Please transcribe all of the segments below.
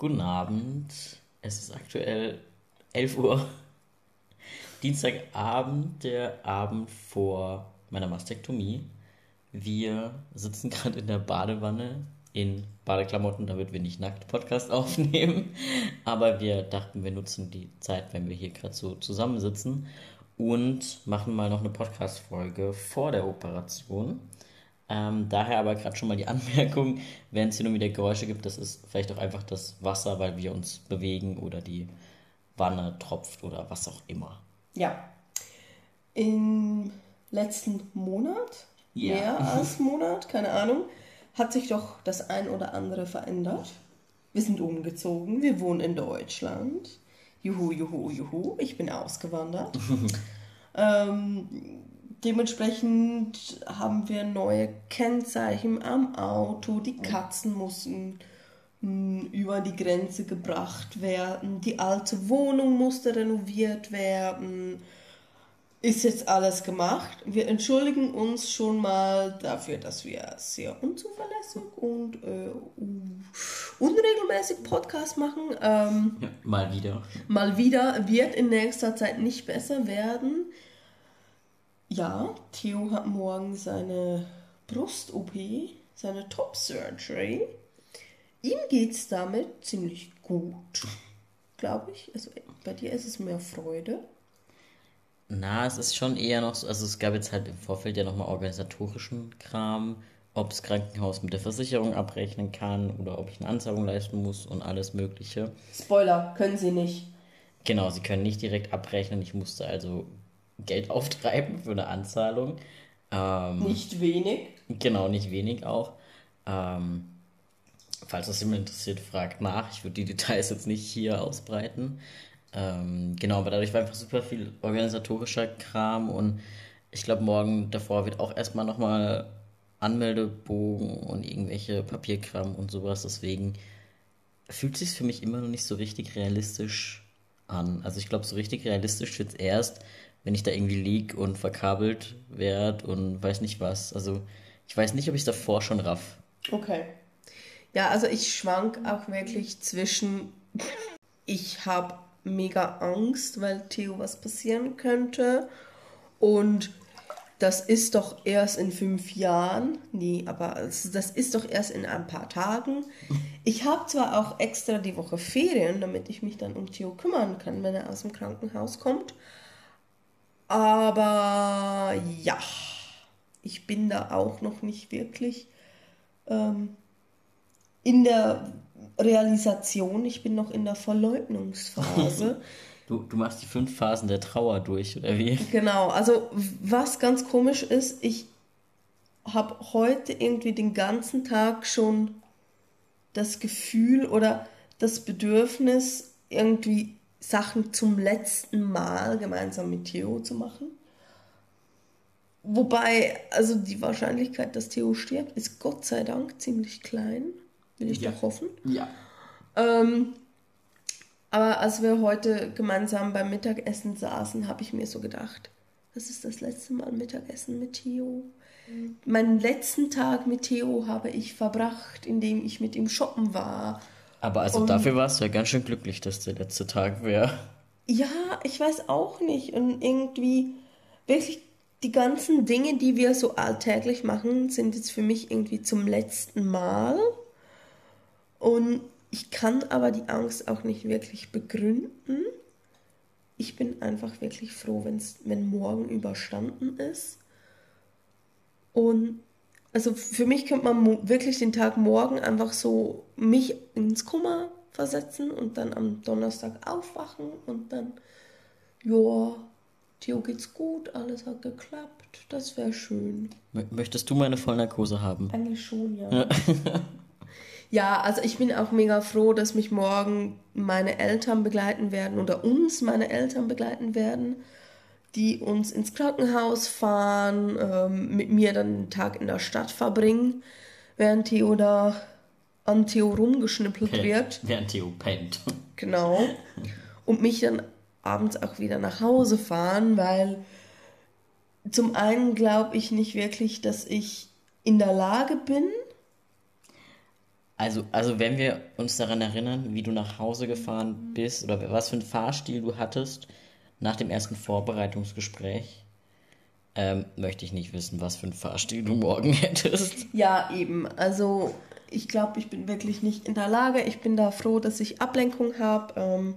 Guten Abend. Es ist aktuell 11 Uhr. Dienstagabend, der Abend vor meiner Mastektomie. Wir sitzen gerade in der Badewanne in Badeklamotten, damit wir nicht nackt Podcast aufnehmen. Aber wir dachten, wir nutzen die Zeit, wenn wir hier gerade so zusammensitzen und machen mal noch eine Podcast-Folge vor der Operation. Ähm, daher aber gerade schon mal die Anmerkung, wenn es hier nur wieder Geräusche gibt, das ist vielleicht auch einfach das Wasser, weil wir uns bewegen oder die Wanne tropft oder was auch immer. Ja. Im letzten Monat, Ja. mehr als Monat, keine Ahnung, hat sich doch das ein oder andere verändert. Wir sind umgezogen, wir wohnen in Deutschland. Juhu, juhu, juhu, ich bin ausgewandert. ähm, dementsprechend haben wir neue Kennzeichen am Auto. Die Katzen mussten mh, über die Grenze gebracht werden. Die alte Wohnung musste renoviert werden. Ist jetzt alles gemacht. Wir entschuldigen uns schon mal dafür, dass wir sehr unzuverlässig und äh, un- unregelmäßig Podcast machen. Ähm, Ja, mal wieder. mal wieder wird in nächster Zeit nicht besser werden. Ja, Theo hat morgen seine Brust-OP, seine Top-Surgery. Ihm geht's damit ziemlich gut, glaube ich. Also bei dir ist es mehr Freude. Na, es ist schon eher noch so, also es gab jetzt halt im Vorfeld ja nochmal organisatorischen Kram, ob das Krankenhaus mit der Versicherung abrechnen kann oder ob ich eine Anzahlung leisten muss und alles Mögliche. Spoiler, können sie nicht. Genau, sie können nicht direkt abrechnen. Ich musste also Geld auftreiben für eine Anzahlung. Ähm, Nicht wenig. Genau, nicht wenig auch. Ähm, falls das jemand interessiert, fragt nach. Ich würde die Details jetzt nicht hier ausbreiten. Ähm, genau, aber dadurch war einfach super viel organisatorischer Kram und ich glaube, morgen davor wird auch erstmal nochmal Anmeldebogen und irgendwelche Papierkram und sowas. Deswegen fühlt sich für mich immer noch nicht so richtig realistisch an. Also ich glaube, so richtig realistisch wird's erst, wenn ich da irgendwie lieg und verkabelt werd und weiß nicht was. Also ich weiß nicht, ob ich davor schon raff. Okay. Ja, also ich schwank auch wirklich zwischen, ich habe mega Angst, weil Theo was passieren könnte und das ist doch erst in fünf Jahren. Nee, aber es- das ist doch erst in ein paar Tagen. Ich habe zwar auch extra die Woche Ferien, damit ich mich dann um Theo kümmern kann, wenn er aus dem Krankenhaus kommt. Aber ja, ich bin da auch noch nicht wirklich ähm, in der Realisation, ich bin noch in der Verleugnungsphase. Du, du machst die fünf Phasen der Trauer durch, oder wie? genau, also was ganz komisch ist, ich habe heute irgendwie den ganzen Tag schon das Gefühl oder das Bedürfnis, irgendwie Sachen zum letzten Mal gemeinsam mit Theo zu machen. Wobei, also die Wahrscheinlichkeit, dass Theo stirbt, ist Gott sei Dank ziemlich klein. Will ich Ja. doch hoffen. Ja. Ähm, aber als wir heute gemeinsam beim Mittagessen saßen, habe ich mir so gedacht, das ist das letzte Mal Mittagessen mit Theo. Meinen letzten Tag mit Theo habe ich verbracht, indem ich mit ihm shoppen war. Aber also Und- dafür warst du ja ganz schön glücklich, dass der letzte Tag wäre. Ja, ich weiß auch nicht. Und irgendwie wirklich die ganzen Dinge, die wir so alltäglich machen, sind jetzt für mich irgendwie zum letzten Mal. Und ich kann aber die Angst auch nicht wirklich begründen. Ich bin einfach wirklich froh, wenn's, wenn morgen überstanden ist. Und also für mich könnte man wirklich den Tag morgen einfach so mich ins Kummer versetzen und dann am Donnerstag aufwachen und dann, ja, Theo geht's gut, alles hat geklappt, das wäre schön. Mö- Möchtest du meine Vollnarkose haben? Eigentlich schon, ja. ja, also ich bin auch mega froh, dass mich morgen meine Eltern begleiten werden oder uns meine Eltern begleiten werden, die uns ins Krankenhaus fahren, ähm, mit mir dann den Tag in der Stadt verbringen, während Theo da an Theo rumgeschnippelt wird. Während Theo pennt. Genau. Und mich dann abends auch wieder nach Hause fahren, weil zum einen glaube ich nicht wirklich, dass ich in der Lage bin, Also, also wenn wir uns daran erinnern, wie du nach Hause gefahren bist oder was für einen Fahrstil du hattest nach dem ersten Vorbereitungsgespräch, ähm, möchte ich nicht wissen, was für einen Fahrstil du morgen hättest. Ja, eben. Also ich glaube, ich bin wirklich nicht in der Lage. Ich bin da froh, dass ich Ablenkung habe. Ähm,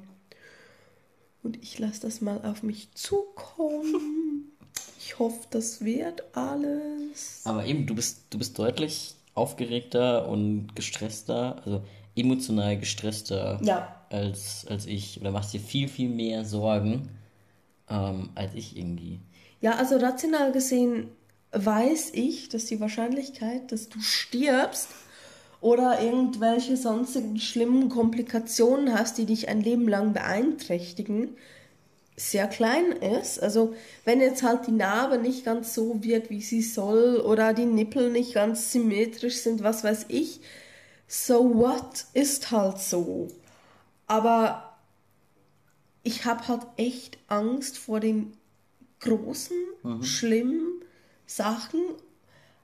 und ich lasse das mal auf mich zukommen. Ich hoffe, das wird alles. Aber eben, du bist, du bist deutlich aufgeregter und gestresster, also emotional gestresster Ja. als, als ich. Oder machst dir viel, viel mehr Sorgen ähm, als ich irgendwie. Ja, also rational gesehen weiß ich, dass die Wahrscheinlichkeit, dass du stirbst oder irgendwelche sonstigen schlimmen Komplikationen hast, die dich ein Leben lang beeinträchtigen, sehr klein ist. Also wenn jetzt halt die Narbe nicht ganz so wird, wie sie soll, oder die Nippel nicht ganz symmetrisch sind, was weiß ich, so what ist halt so. Aber ich habe halt echt Angst vor den großen, schlimmen Sachen.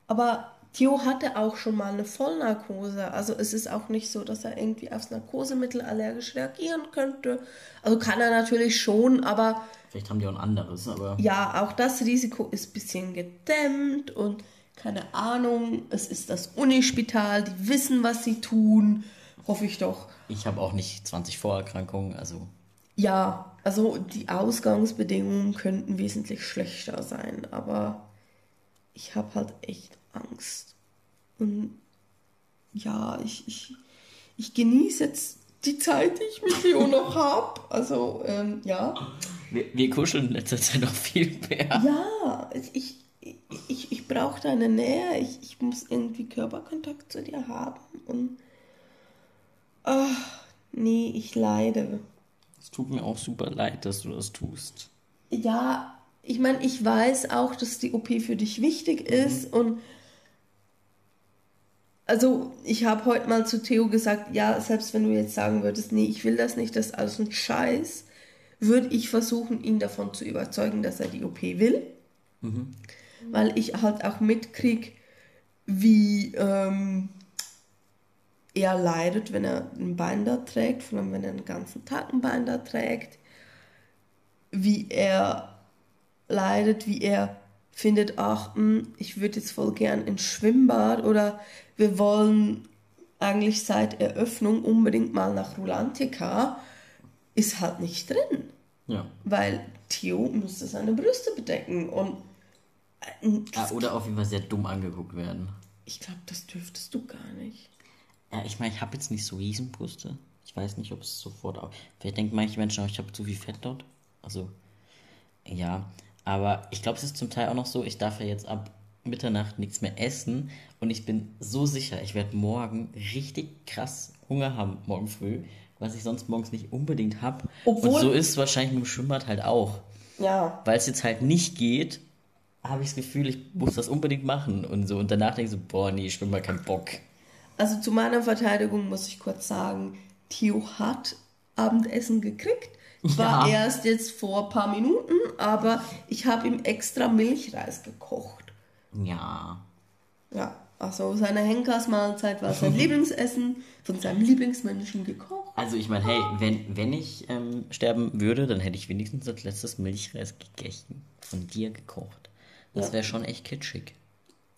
Aber Theo hatte auch schon mal eine Vollnarkose. Also es ist auch nicht so, dass er irgendwie aufs Narkosemittel allergisch reagieren könnte. Also kann er natürlich schon, aber Vielleicht haben die auch ein anderes, aber ja, auch das Risiko ist ein bisschen gedämmt und keine Ahnung, es ist das Unispital, die wissen, was sie tun. Hoffe ich doch. ich habe auch nicht 20 Vorerkrankungen, also Ja, also die Ausgangsbedingungen könnten wesentlich schlechter sein, aber ich habe halt echt Angst. Und ja, ich, ich, ich genieße jetzt die Zeit, die ich mit Leo noch habe. Also, ähm, ja. wir, wir kuscheln in letzter Zeit noch viel mehr. Ja, ich, ich, ich, ich brauche deine Nähe. Ich, ich muss irgendwie Körperkontakt zu dir haben. Und. Ach, nee, ich leide. Es tut mir auch super leid, dass du das tust. Ja, ich meine, ich weiß auch, dass die OP für dich wichtig ist und also ich habe heute mal zu Theo gesagt, ja, selbst wenn du jetzt sagen würdest, nee, ich will das nicht, das ist alles ein Scheiß, würde ich versuchen, ihn davon zu überzeugen, dass er die OP will. Weil ich halt auch mitkrieg, wie ähm, er leidet, wenn er ein Bein da trägt, vor allem wenn er den ganzen Tag ein Bein da trägt wie er leidet, wie er findet, ach, hm, ich würde jetzt voll gern ins Schwimmbad oder wir wollen eigentlich seit Eröffnung unbedingt mal nach Rulantica, ist halt nicht drin, Ja. weil Theo müsste seine Brüste bedecken und äh, Ah, oder auf jeden Fall sehr dumm angeguckt werden. ich glaube, das dürftest du gar nicht. Ja, ich meine, ich habe jetzt nicht so Riesenbrüste. Ich weiß nicht, ob es sofort auch. Vielleicht denken manche Menschen auch, ich habe zu viel Fett dort. Also, ja. Aber ich glaube, es ist zum Teil auch noch so, ich darf ja jetzt ab Mitternacht nichts mehr essen. Und ich bin so sicher, ich werde morgen richtig krass Hunger haben, morgen früh. Was ich sonst morgens nicht unbedingt habe. Und so ist es wahrscheinlich mit dem Schwimmbad halt auch. Ja, Weil es jetzt halt nicht geht, habe ich das Gefühl, ich muss das unbedingt machen. Und so. Und danach denke ich so, boah, nee, Schwimmbad, kein Bock. Also zu meiner Verteidigung muss ich kurz sagen, Theo hat Abendessen gekriegt. War Ja. erst jetzt vor ein paar Minuten, aber ich habe ihm extra Milchreis gekocht. Ja. Ja, also seine Henkersmahlzeit war sein Lieblingsessen, von seinem Lieblingsmenschen gekocht. Also ich meine, hey, wenn, wenn ich ähm, sterben würde, dann hätte ich wenigstens als letztes Milchreis gegessen. Von dir gekocht. Das Ja. wäre schon echt kitschig.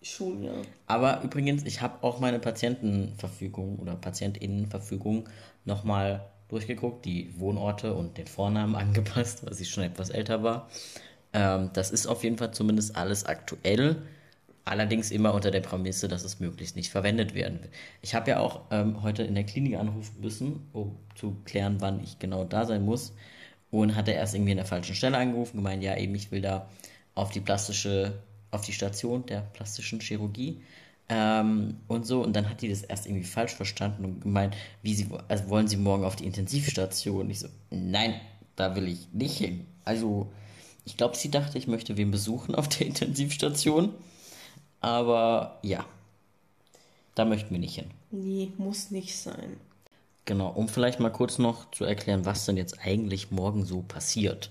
Schon, ja. Aber übrigens, ich habe auch meine Patientenverfügung oder Patientinnenverfügung nochmal durchgeguckt, die Wohnorte und den Vornamen angepasst, weil sie schon etwas älter war. Ähm, das ist auf jeden Fall zumindest alles aktuell. Allerdings immer unter der Prämisse, dass es möglichst nicht verwendet werden will. Ich habe ja auch ähm, heute in der Klinik anrufen müssen, um zu klären, wann ich genau da sein muss. Und hatte erst irgendwie an der falschen Stelle angerufen, gemeint, ja, eben, ich will da auf die plastische, auf die Station der plastischen Chirurgie. Ähm, und so, und dann hat die das erst irgendwie falsch verstanden und gemeint, wie sie, also wollen sie morgen auf die Intensivstation? Und ich so, nein, da will ich nicht hin. Also, ich glaube, sie dachte, ich möchte wen besuchen auf der Intensivstation. Aber ja, da möchten wir nicht hin. Nee, muss nicht sein. Genau, um vielleicht mal kurz noch zu erklären, was denn jetzt eigentlich morgen so passiert.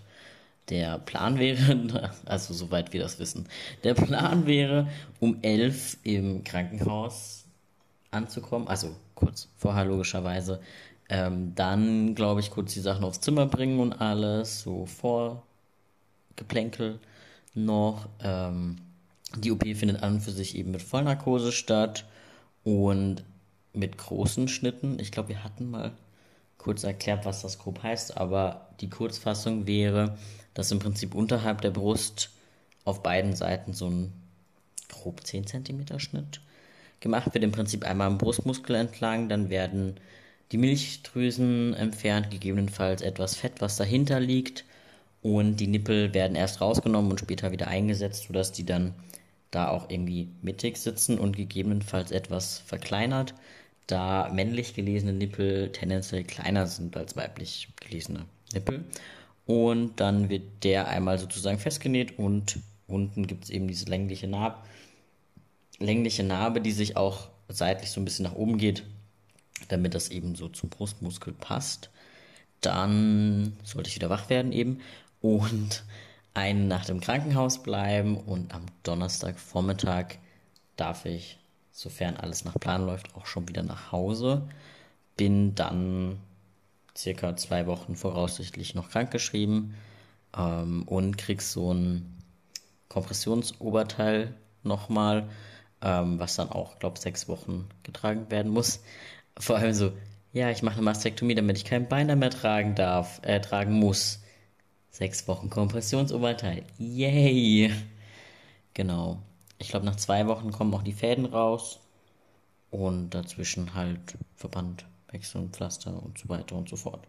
Der Plan wäre, also soweit wir das wissen, der Plan wäre, um elf im Krankenhaus anzukommen, also kurz vorher logischerweise. Ähm, dann, glaube ich, kurz die Sachen aufs Zimmer bringen und alles, so Vorgeplänkel noch. Ähm, die OP findet an und für sich eben mit Vollnarkose statt und mit großen Schnitten. Ich glaube, wir hatten mal kurz erklärt, was das grob heißt, aber die Kurzfassung wäre, dass im Prinzip unterhalb der Brust auf beiden Seiten so ein grob 10 cm Schnitt gemacht wird. Im Prinzip einmal am Brustmuskel entlang, dann werden die Milchdrüsen entfernt, gegebenenfalls etwas Fett, was dahinter liegt. Und die Nippel werden erst rausgenommen und später wieder eingesetzt, sodass die dann da auch irgendwie mittig sitzen und gegebenenfalls etwas verkleinert, da männlich gelesene Nippel tendenziell kleiner sind als weiblich gelesene Nippel. Und dann wird der einmal sozusagen festgenäht und unten gibt es eben diese längliche Narbe, längliche Narbe, die sich auch seitlich so ein bisschen nach oben geht, damit das eben so zum Brustmuskel passt. Dann sollte ich wieder wach werden eben und eine Nacht im Krankenhaus bleiben und am Donnerstagvormittag darf ich, sofern alles nach Plan läuft, auch schon wieder nach Hause. Bin dann circa zwei Wochen voraussichtlich noch krankgeschrieben ähm, und krieg so ein Kompressionsoberteil nochmal, ähm, was dann auch, glaube sechs Wochen getragen werden muss. Vor allem so, ja, ich mache eine Mastektomie, damit ich kein Bein mehr tragen darf, äh, tragen muss. Sechs Wochen Kompressionsoberteil. Yay! Genau. Ich glaube, nach zwei Wochen kommen auch die Fäden raus. Und dazwischen halt Verband wechseln, Pflaster und so weiter und so fort.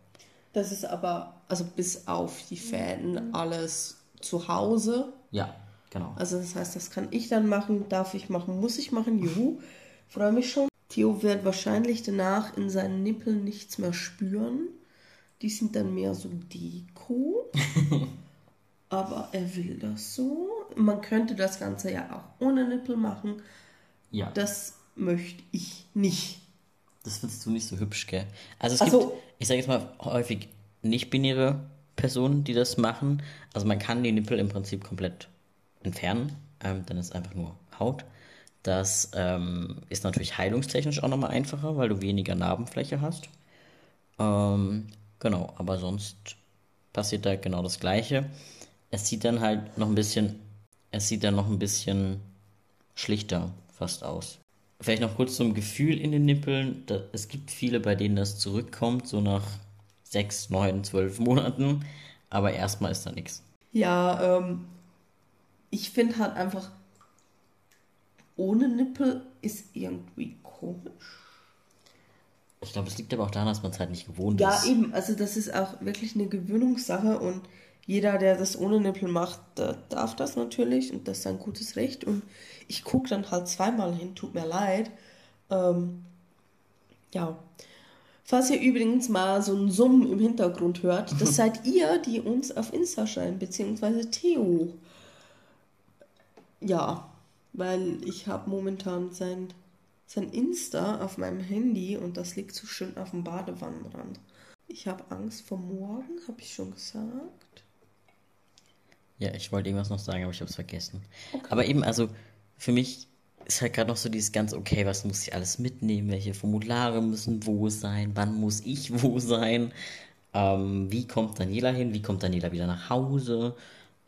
Das ist aber, also bis auf die Fäden, alles zu Hause. Ja, genau. Also das heißt, das kann ich dann machen, darf ich machen, muss ich machen. Juhu, freue mich schon. Theo wird wahrscheinlich danach in seinen Nippeln nichts mehr spüren. Die sind dann mehr so Deko. Aber er will das so. Man könnte das Ganze ja auch ohne Nippel machen. Ja. Das möchte ich nicht. Das findest du nicht so hübsch, gell? Also es Also- gibt, ich sage jetzt mal, häufig nicht-binäre Personen, die das machen. Also man kann die Nippel im Prinzip komplett entfernen. Ähm, dann ist einfach nur Haut. Das ähm, ist natürlich heilungstechnisch auch nochmal einfacher, weil du weniger Narbenfläche hast. Ähm, genau, aber sonst passiert da genau das Gleiche. Es sieht dann halt noch ein bisschen, es sieht dann noch ein bisschen schlichter fast aus. Vielleicht noch kurz zum Gefühl in den Nippeln. Da, es gibt viele, bei denen das zurückkommt, so nach sechs, neun, zwölf Monaten. Aber erstmal ist da nichts. Ja, ähm, ich finde halt einfach, ohne Nippel ist irgendwie komisch. Ich glaube, es liegt aber auch daran, dass man es halt nicht gewohnt Ja, ist. eben. Also das ist auch wirklich eine Gewöhnungssache und jeder, der das ohne Nippel macht, darf das natürlich und das ist sein gutes Recht. Und ich gucke dann halt zweimal hin, tut mir leid. Ähm, ja. Falls ihr übrigens mal so ein Summen im Hintergrund hört, das seid ihr, die uns auf Insta schreiben, beziehungsweise Theo. Ja, weil ich habe momentan sein, sein Insta auf meinem Handy und das liegt so schön auf dem Badewannenrand. Ich habe Angst vor morgen, habe ich schon gesagt. Ja, ich wollte irgendwas noch sagen, aber ich habe es vergessen. Aber eben, also für mich ist halt gerade noch so dieses ganz, okay, was muss ich alles mitnehmen? Welche Formulare müssen wo sein? Wann muss ich wo sein? Ähm, wie kommt Daniela hin? Wie kommt Daniela wieder nach Hause?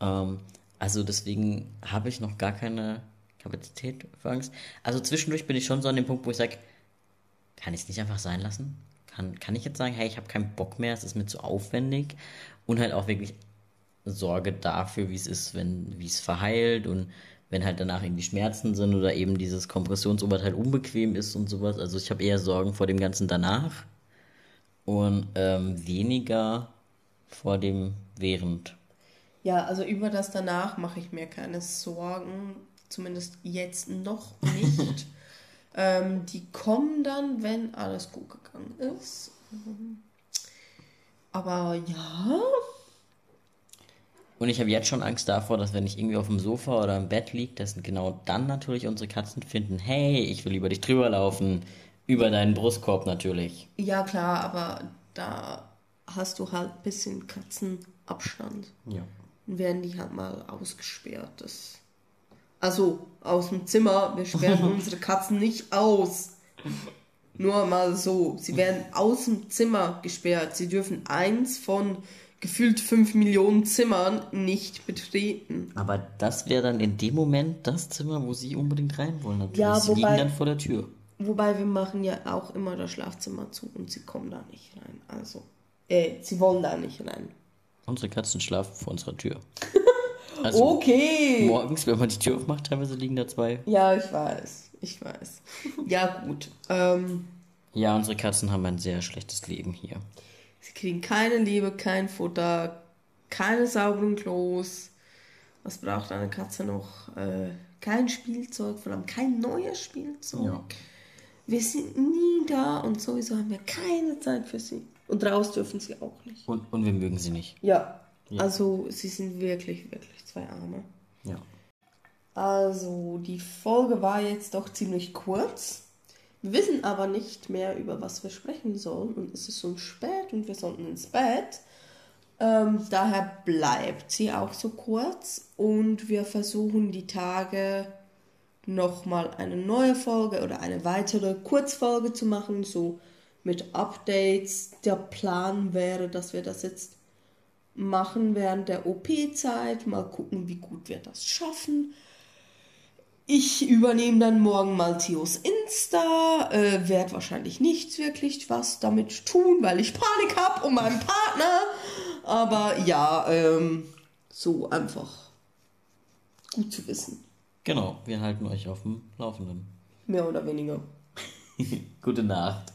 Ähm, also deswegen habe ich noch gar keine Kapazität für Angst. Also zwischendurch bin ich schon so an dem Punkt, wo ich sage, kann ich es nicht einfach sein lassen? Kann, kann ich jetzt sagen, hey, ich habe keinen Bock mehr, es ist mir zu aufwendig und halt auch wirklich Sorge dafür, wie es ist, wenn, wie es verheilt und wenn halt danach irgendwie Schmerzen sind oder eben dieses Kompressionsoberteil unbequem ist und sowas. Also ich habe eher Sorgen vor dem Ganzen danach und ähm, weniger vor dem während. Ja, also über das danach mache ich mir keine Sorgen, zumindest jetzt noch nicht. ähm, die kommen dann, wenn alles gut gegangen ist. Aber ja, Und ich habe jetzt schon Angst davor, dass wenn ich irgendwie auf dem Sofa oder im Bett liege, dass genau dann natürlich unsere Katzen finden, hey, ich will über dich drüber laufen. Über deinen Brustkorb natürlich. ja klar, aber da hast du halt ein bisschen Katzenabstand. Ja. Dann werden die halt mal ausgesperrt. Das also aus dem Zimmer. Wir sperren unsere Katzen nicht aus. Nur mal so. Sie werden aus dem Zimmer gesperrt. Sie dürfen eins von gefühlt 5 Millionen Zimmern nicht betreten. Aber das wäre dann in dem Moment das Zimmer, wo sie unbedingt rein wollen. Natürlich. Ja, sie wobei- liegen dann vor der Tür. Wobei wir machen ja auch immer das Schlafzimmer zu und sie kommen da nicht rein. Also, äh, sie wollen da nicht rein. Unsere Katzen schlafen vor unserer Tür. Also Okay. morgens, wenn man die Tür aufmacht, teilweise liegen da zwei. Ja, ich weiß. Ich weiß. Ja, gut. Ähm, Ja, unsere Katzen haben ein sehr schlechtes Leben hier. Sie kriegen keine Liebe, kein Futter, keine sauberen Klos. Was braucht eine Katze noch? Äh, kein Spielzeug, vor allem kein neues Spielzeug. Ja. Wir sind nie da und sowieso haben wir keine Zeit für sie. Und raus dürfen sie auch nicht. Und, und wir mögen sie nicht. Ja. Also, sie sind wirklich, wirklich zwei Arme. Ja. Also, die Folge war jetzt doch ziemlich kurz. Wissen aber nicht mehr, über was wir sprechen sollen. Und es ist schon spät und wir sollten ins Bett. Ähm, daher bleibt sie auch so kurz. Und wir versuchen die Tage nochmal eine neue Folge oder eine weitere Kurzfolge zu machen. So mit Updates. Der Plan wäre, dass wir das jetzt machen während der OP-Zeit. Mal gucken, wie gut wir das schaffen. Ich übernehme dann morgen mal Theos Insta, äh, werde wahrscheinlich nichts wirklich was damit tun, weil ich Panik habe um meinen Partner. Aber ja, ähm, so einfach gut zu wissen. Genau, wir halten euch auf dem Laufenden. Mehr oder weniger. Gute Nacht.